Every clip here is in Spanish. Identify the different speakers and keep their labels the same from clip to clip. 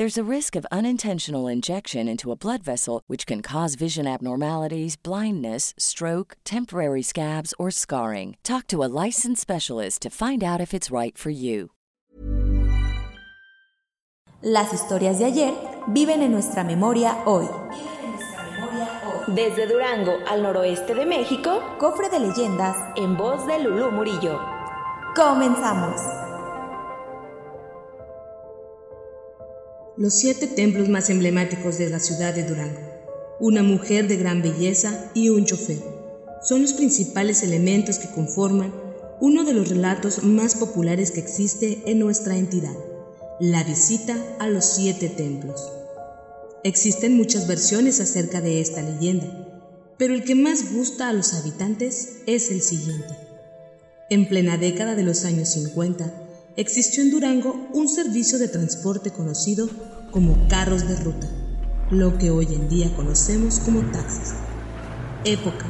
Speaker 1: There's a risk of unintentional injection into a blood vessel, which can cause vision abnormalities, blindness, stroke, temporary scabs, or scarring. Talk to a licensed specialist to find out if it's right for you.
Speaker 2: Las historias de ayer viven en nuestra memoria hoy.
Speaker 3: Desde Durango al noroeste de México,
Speaker 2: Cofre de leyendas
Speaker 3: en voz de Lulú Murillo.
Speaker 2: Comenzamos.
Speaker 4: Los siete templos más emblemáticos de la ciudad de Durango, una mujer de gran belleza y un chofer, son los principales elementos que conforman uno de los relatos más populares que existe en nuestra entidad, la visita a los siete templos. Existen muchas versiones acerca de esta leyenda, pero el que más gusta a los habitantes es el siguiente. En plena década de los años 50, existió en Durango un servicio de transporte conocido como carros de ruta, lo que hoy en día conocemos como taxis. Época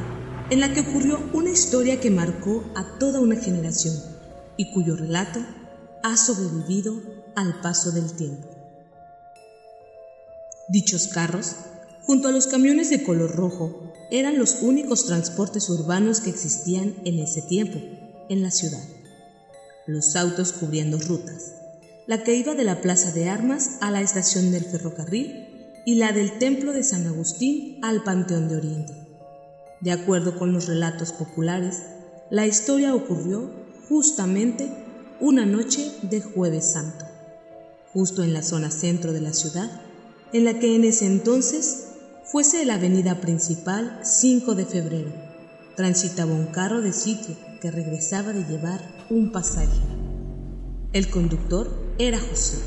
Speaker 4: en la que ocurrió una historia que marcó a toda una generación y cuyo relato ha sobrevivido al paso del tiempo. Dichos carros, junto a los camiones de color rojo, eran los únicos transportes urbanos que existían en ese tiempo en la ciudad. Los autos cubrían dos rutas, la que iba de la Plaza de Armas a la estación del ferrocarril y la del Templo de San Agustín al Panteón de Oriente. De acuerdo con los relatos populares, la historia ocurrió justamente una noche de jueves santo, justo en la zona centro de la ciudad, en la que en ese entonces fuese la avenida principal 5 de febrero. Transitaba un carro de sitio que regresaba de llevar un pasaje. El conductor era José,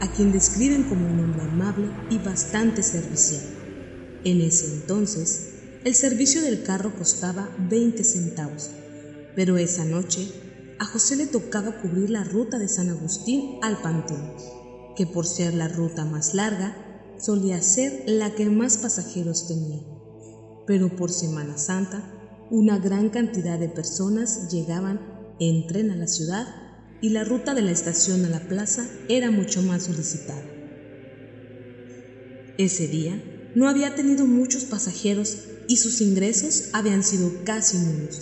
Speaker 4: a quien describen como un hombre amable y bastante servicial. En ese entonces, el servicio del carro costaba 20 centavos, pero esa noche a José le tocaba cubrir la ruta de San Agustín al Panteón, que por ser la ruta más larga, solía ser la que más pasajeros tenía. Pero por Semana Santa, una gran cantidad de personas llegaban en tren a la ciudad y la ruta de la estación a la plaza era mucho más solicitada. Ese día no había tenido muchos pasajeros y sus ingresos habían sido casi nulos.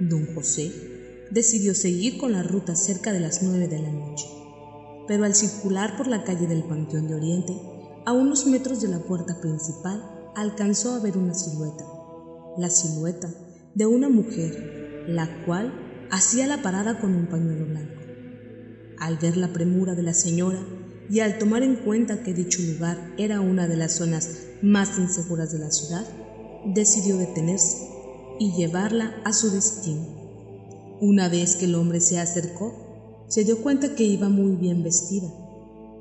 Speaker 4: Don José decidió seguir con la ruta cerca de las nueve de la noche, pero al circular por la calle del Panteón de Oriente, a unos metros de la puerta principal, alcanzó a ver una silueta, la silueta de una mujer, la cual hacía la parada con un pañuelo blanco. Al ver la premura de la señora y al tomar en cuenta que dicho lugar era una de las zonas más inseguras de la ciudad, decidió detenerse y llevarla a su destino. Una vez que el hombre se acercó, se dio cuenta que iba muy bien vestida.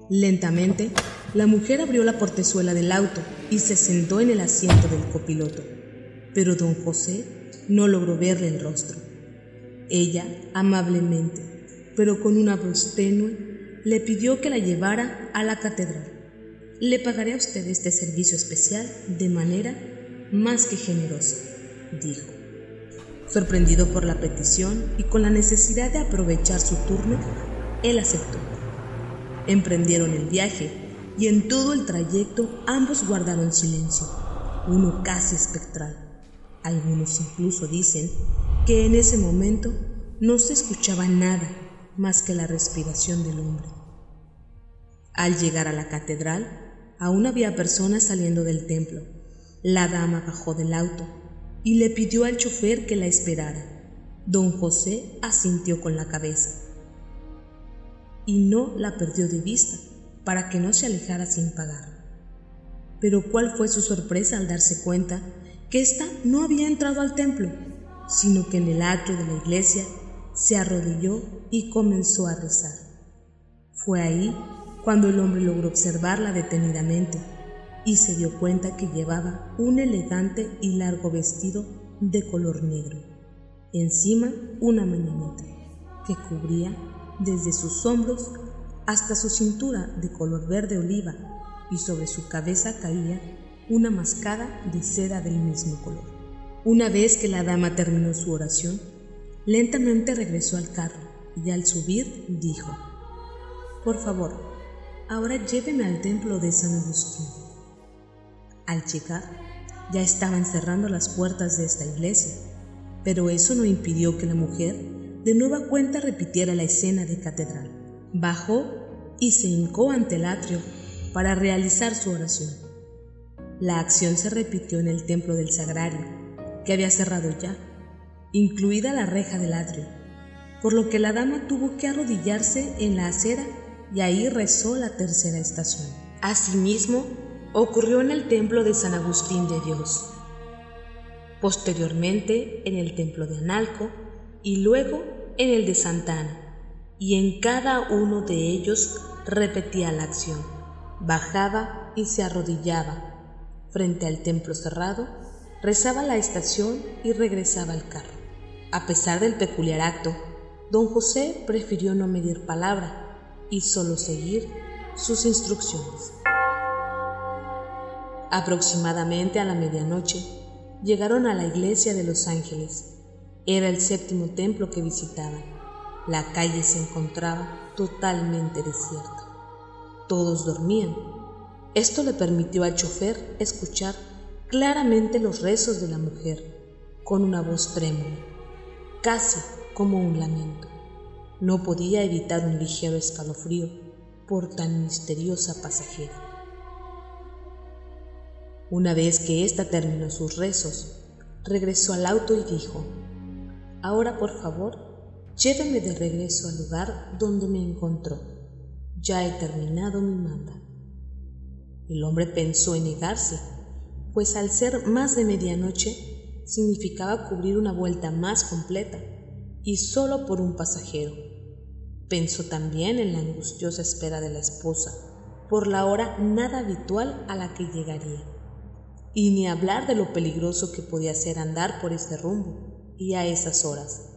Speaker 4: Lentamente, la mujer abrió la portezuela del auto y se sentó en el asiento del copiloto, pero don José no logró verle el rostro. Ella, amablemente, pero con una voz tenue, le pidió que la llevara a la catedral. Le pagaré a usted este servicio especial de manera más que generosa, dijo. Sorprendido por la petición y con la necesidad de aprovechar su turno, él aceptó. Emprendieron el viaje y en todo el trayecto ambos guardaron silencio, uno casi espectral. Algunos incluso dicen que en ese momento no se escuchaba nada más que la respiración del hombre. Al llegar a la catedral, aún había personas saliendo del templo. La dama bajó del auto y le pidió al chofer que la esperara. Don José asintió con la cabeza. y no la perdió de vista para que no se alejara sin pagar. Pero cuál fue su sorpresa al darse cuenta que ésta no había entrado al templo, sino que en el atrio de la iglesia se arrodilló y comenzó a rezar. Fue ahí cuando el hombre logró observarla detenidamente y se dio cuenta que llevaba un elegante y largo vestido de color negro, encima una mañanita que cubría desde sus hombros hasta su cintura de color verde oliva y sobre su cabeza caía una mascada de seda del mismo color. Una vez que la dama terminó su oración, lentamente regresó al carro y al subir dijo, Por favor, ahora lléveme al templo de San Agustín. Al llegar, ya estaban cerrando las puertas de esta iglesia, pero eso no impidió que la mujer de nueva cuenta repitiera la escena de catedral. Bajó y se hincó ante el atrio para realizar su oración. La acción se repitió en el templo del sagrario, que había cerrado ya, incluida la reja del atrio, por lo que la dama tuvo que arrodillarse en la acera y ahí rezó la tercera estación. Asimismo, ocurrió en el templo de San Agustín de Dios, posteriormente en el templo de Analco y luego en el de Santa Ana, y en cada uno de ellos repetía la acción, bajaba y se arrodillaba frente al templo cerrado, rezaba la estación y regresaba al carro. A pesar del peculiar acto, don José prefirió no medir palabra y solo seguir sus instrucciones. Aproximadamente a la medianoche llegaron a la iglesia de los ángeles. Era el séptimo templo que visitaban. La calle se encontraba totalmente desierta. Todos dormían. Esto le permitió al chofer escuchar claramente los rezos de la mujer, con una voz trémula, casi como un lamento. No podía evitar un ligero escalofrío por tan misteriosa pasajera. Una vez que ésta terminó sus rezos, regresó al auto y dijo, Ahora por favor, lléveme de regreso al lugar donde me encontró. Ya he terminado mi manda. El hombre pensó en negarse, pues al ser más de medianoche significaba cubrir una vuelta más completa y solo por un pasajero. Pensó también en la angustiosa espera de la esposa por la hora nada habitual a la que llegaría y ni hablar de lo peligroso que podía ser andar por este rumbo y a esas horas.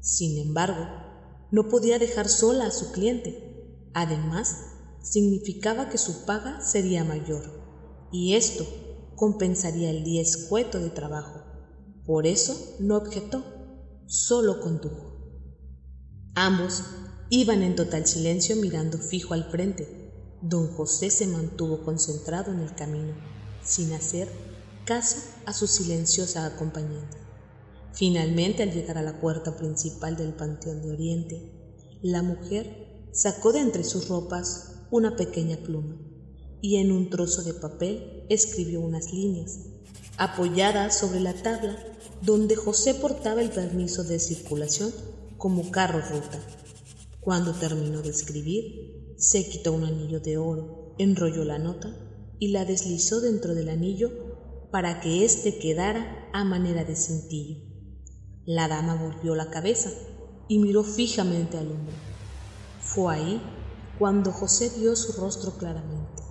Speaker 4: Sin embargo, no podía dejar sola a su cliente. Además, significaba que su paga sería mayor, y esto compensaría el día escueto de trabajo. Por eso no objetó, solo condujo. Ambos iban en total silencio mirando fijo al frente. Don José se mantuvo concentrado en el camino sin hacer caso a su silenciosa acompañante. Finalmente, al llegar a la puerta principal del Panteón de Oriente, la mujer sacó de entre sus ropas una pequeña pluma y en un trozo de papel escribió unas líneas, apoyadas sobre la tabla donde José portaba el permiso de circulación como carro ruta. Cuando terminó de escribir, se quitó un anillo de oro, enrolló la nota y la deslizó dentro del anillo para que éste quedara a manera de cintillo. La dama volvió la cabeza y miró fijamente al hombre. Fue ahí cuando José vio su rostro claramente.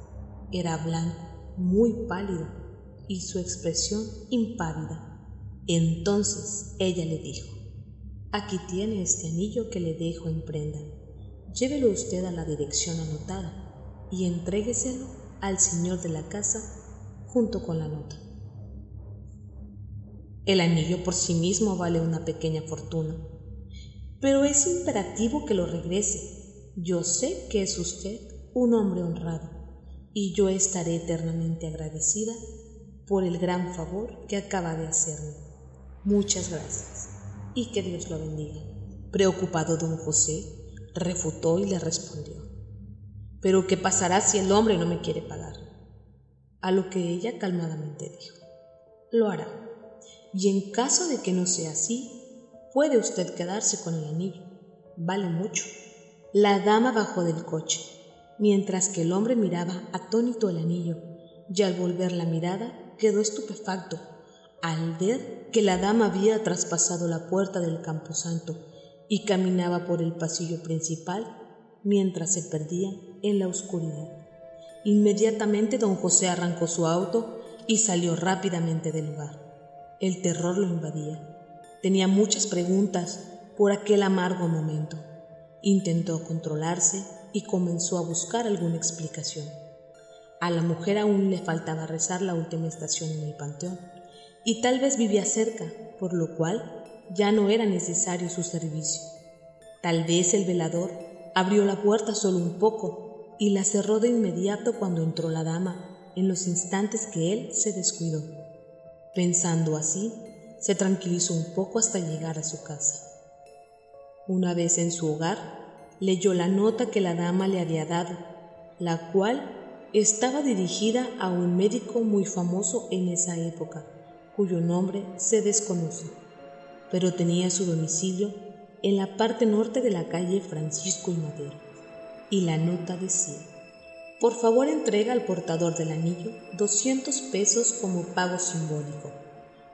Speaker 4: Era blanco, muy pálido y su expresión impávida. Entonces ella le dijo, Aquí tiene este anillo que le dejo en prenda. Llévelo usted a la dirección anotada y entrégueselo al señor de la casa junto con la nota. El anillo por sí mismo vale una pequeña fortuna, pero es imperativo que lo regrese. Yo sé que es usted un hombre honrado y yo estaré eternamente agradecida por el gran favor que acaba de hacerme. Muchas gracias y que Dios lo bendiga. Preocupado don José refutó y le respondió. Pero ¿qué pasará si el hombre no me quiere pagar? A lo que ella calmadamente dijo, lo hará. Y en caso de que no sea así, puede usted quedarse con el anillo. Vale mucho. La dama bajó del coche, mientras que el hombre miraba atónito el anillo, y al volver la mirada quedó estupefacto al ver que la dama había traspasado la puerta del camposanto y caminaba por el pasillo principal mientras se perdía en la oscuridad. Inmediatamente don José arrancó su auto y salió rápidamente del lugar. El terror lo invadía. Tenía muchas preguntas por aquel amargo momento. Intentó controlarse y comenzó a buscar alguna explicación. A la mujer aún le faltaba rezar la última estación en el panteón, y tal vez vivía cerca, por lo cual ya no era necesario su servicio. Tal vez el velador abrió la puerta solo un poco y la cerró de inmediato cuando entró la dama, en los instantes que él se descuidó. Pensando así, se tranquilizó un poco hasta llegar a su casa. Una vez en su hogar, leyó la nota que la dama le había dado, la cual estaba dirigida a un médico muy famoso en esa época, cuyo nombre se desconoce, pero tenía su domicilio en la parte norte de la calle Francisco y Madero. Y la nota decía, por favor entrega al portador del anillo 200 pesos como pago simbólico,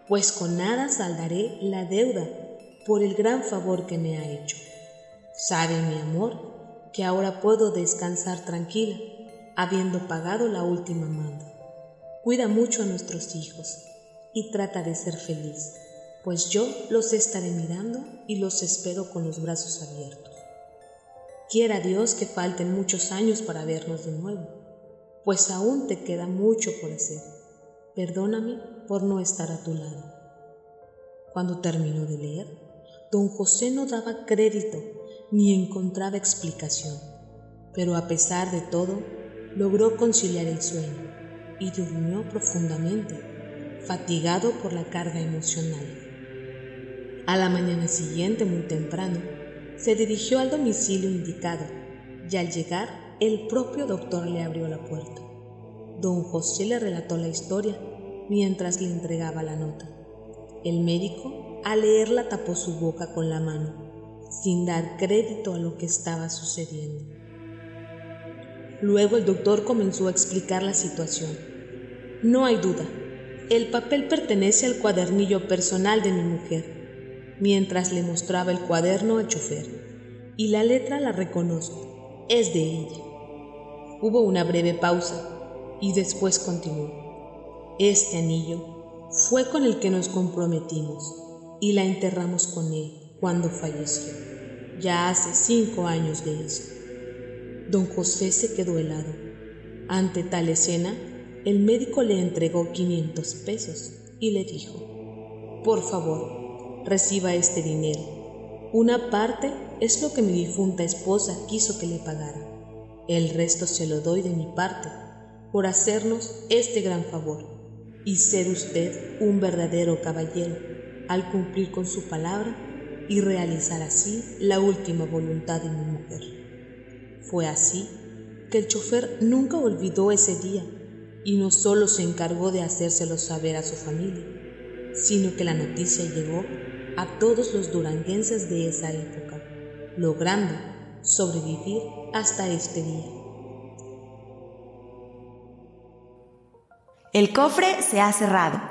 Speaker 4: pues con nada saldaré la deuda por el gran favor que me ha hecho. Sabe mi amor que ahora puedo descansar tranquila habiendo pagado la última manda. Cuida mucho a nuestros hijos y trata de ser feliz, pues yo los estaré mirando y los espero con los brazos abiertos. Quiera Dios que falten muchos años para vernos de nuevo, pues aún te queda mucho por hacer. Perdóname por no estar a tu lado. Cuando terminó de leer, don José no daba crédito ni encontraba explicación, pero a pesar de todo, logró conciliar el sueño y durmió profundamente, fatigado por la carga emocional. A la mañana siguiente, muy temprano, se dirigió al domicilio indicado y al llegar el propio doctor le abrió la puerta. Don José le relató la historia mientras le entregaba la nota. El médico, al leerla, tapó su boca con la mano, sin dar crédito a lo que estaba sucediendo. Luego el doctor comenzó a explicar la situación. No hay duda, el papel pertenece al cuadernillo personal de mi mujer, mientras le mostraba el cuaderno al chofer. Y la letra la reconozco, es de ella. Hubo una breve pausa y después continuó. Este anillo fue con el que nos comprometimos y la enterramos con él cuando falleció. Ya hace cinco años de eso. Don José se quedó helado. Ante tal escena, el médico le entregó 500 pesos y le dijo, por favor, reciba este dinero. Una parte es lo que mi difunta esposa quiso que le pagara. El resto se lo doy de mi parte por hacernos este gran favor y ser usted un verdadero caballero al cumplir con su palabra y realizar así la última voluntad de mi mujer. Fue así que el chofer nunca olvidó ese día y no solo se encargó de hacérselo saber a su familia, sino que la noticia llegó a todos los duranguenses de esa época, logrando sobrevivir hasta este día.
Speaker 2: El cofre se ha cerrado.